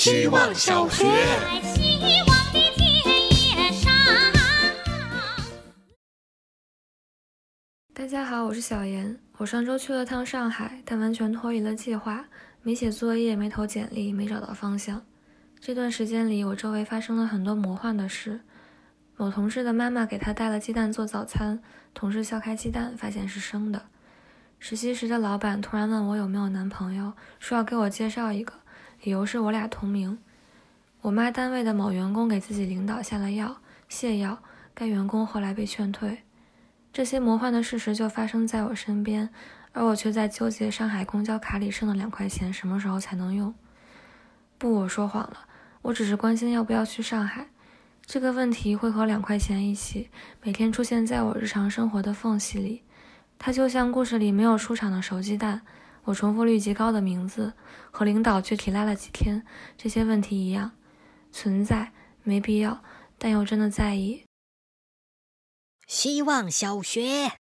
希望小学。希望的田野上。大家好，我是小严。我上周去了趟上海，但完全脱离了计划，没写作业，没投简历，没找到方向。这段时间里，我周围发生了很多魔幻的事。某同事的妈妈给他带了鸡蛋做早餐，同事敲开鸡蛋，发现是生的。实习时的老板突然问我有没有男朋友，说要给我介绍一个，理由是我俩同名。我妈单位的某员工给自己领导下了药，泻药，该员工后来被劝退。这些魔幻的事实就发生在我身边，而我却在纠结上海公交卡里剩的两块钱什么时候才能用。不，我说谎了，我只是关心要不要去上海。这个问题会和两块钱一起，每天出现在我日常生活的缝隙里。它就像故事里没有出场的熟鸡蛋，我重复率极高的名字，和领导具体拉了几天，这些问题一样，存在，没必要，但又真的在意。希望小学。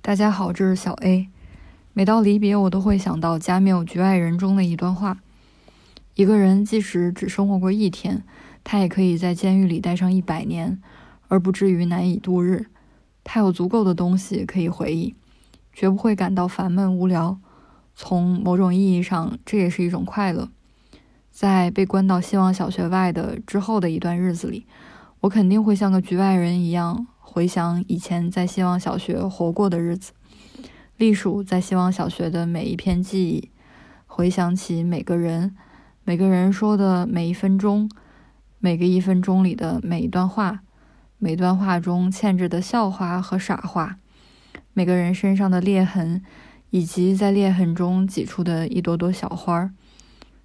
大家好，这是小 A。每到离别，我都会想到《加缪局外人》中的一段话：一个人即使只生活过一天，他也可以在监狱里待上一百年，而不至于难以度日。他有足够的东西可以回忆，绝不会感到烦闷无聊。从某种意义上，这也是一种快乐。在被关到希望小学外的之后的一段日子里，我肯定会像个局外人一样，回想以前在希望小学活过的日子，隶属在希望小学的每一片记忆，回想起每个人，每个人说的每一分钟，每个一分钟里的每一段话，每段话中嵌着的笑话和傻话，每个人身上的裂痕，以及在裂痕中挤出的一朵朵小花儿，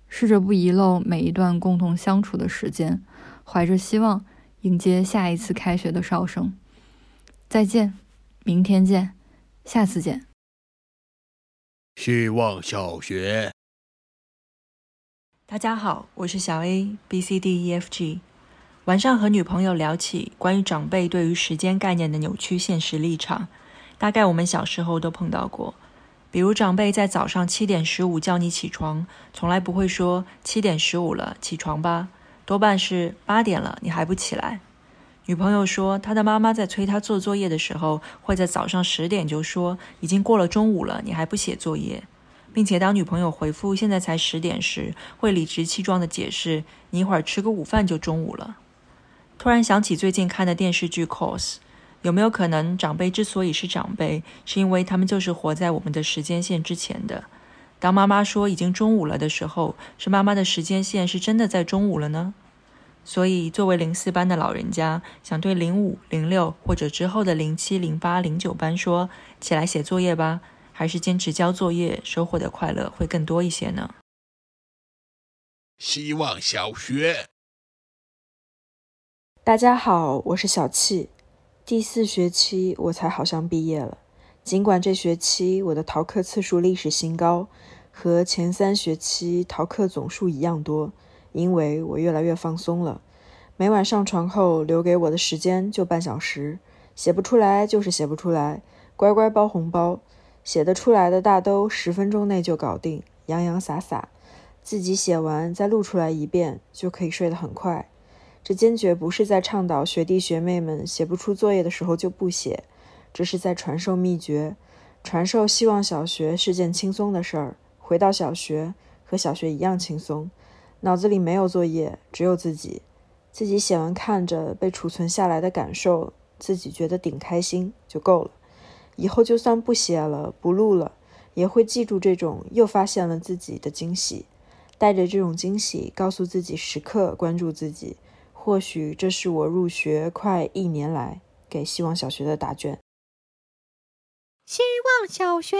试着不遗漏每一段共同相处的时间，怀着希望。迎接下一次开学的哨声。再见，明天见，下次见。希望小学。大家好，我是小 A B C D E F G。晚上和女朋友聊起关于长辈对于时间概念的扭曲现实立场，大概我们小时候都碰到过。比如长辈在早上七点十五叫你起床，从来不会说七点十五了，起床吧。多半是八点了，你还不起来。女朋友说，她的妈妈在催她做作业的时候，会在早上十点就说已经过了中午了，你还不写作业，并且当女朋友回复现在才十点时，会理直气壮地解释，你一会儿吃个午饭就中午了。突然想起最近看的电视剧《Cos》，有没有可能长辈之所以是长辈，是因为他们就是活在我们的时间线之前的？当妈妈说已经中午了的时候，是妈妈的时间线是真的在中午了呢？所以，作为零四班的老人家，想对零五、零六或者之后的零七、零八、零九班说：起来写作业吧，还是坚持交作业，收获的快乐会更多一些呢？希望小学。大家好，我是小气。第四学期我才好像毕业了，尽管这学期我的逃课次数历史新高，和前三学期逃课总数一样多，因为我越来越放松了。每晚上床后留给我的时间就半小时，写不出来就是写不出来，乖乖包红包。写得出来的大都十分钟内就搞定，洋洋洒洒。自己写完再录出来一遍，就可以睡得很快。这坚决不是在倡导学弟学妹们写不出作业的时候就不写，这是在传授秘诀，传授希望小学是件轻松的事儿。回到小学和小学一样轻松，脑子里没有作业，只有自己。自己写完看着被储存下来的感受，自己觉得顶开心就够了。以后就算不写了、不录了，也会记住这种又发现了自己的惊喜，带着这种惊喜告诉自己时刻关注自己。或许这是我入学快一年来给希望小学的答卷。希望小学。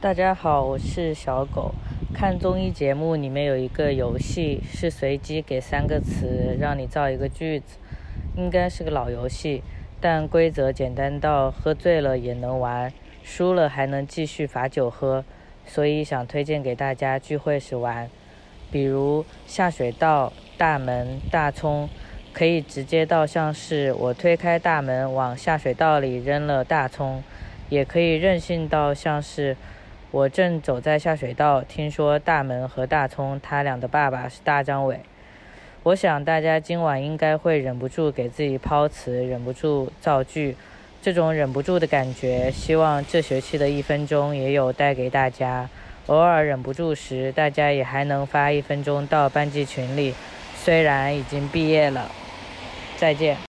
大家好，我是小狗。看综艺节目里面有一个游戏，是随机给三个词让你造一个句子，应该是个老游戏，但规则简单到喝醉了也能玩，输了还能继续罚酒喝，所以想推荐给大家聚会时玩。比如下水道、大门、大葱，可以直接到像是我推开大门往下水道里扔了大葱，也可以任性到像是我正走在下水道，听说大门和大葱他俩的爸爸是大张伟。我想大家今晚应该会忍不住给自己抛词，忍不住造句。这种忍不住的感觉，希望这学期的一分钟也有带给大家。偶尔忍不住时，大家也还能发一分钟到班级群里。虽然已经毕业了，再见。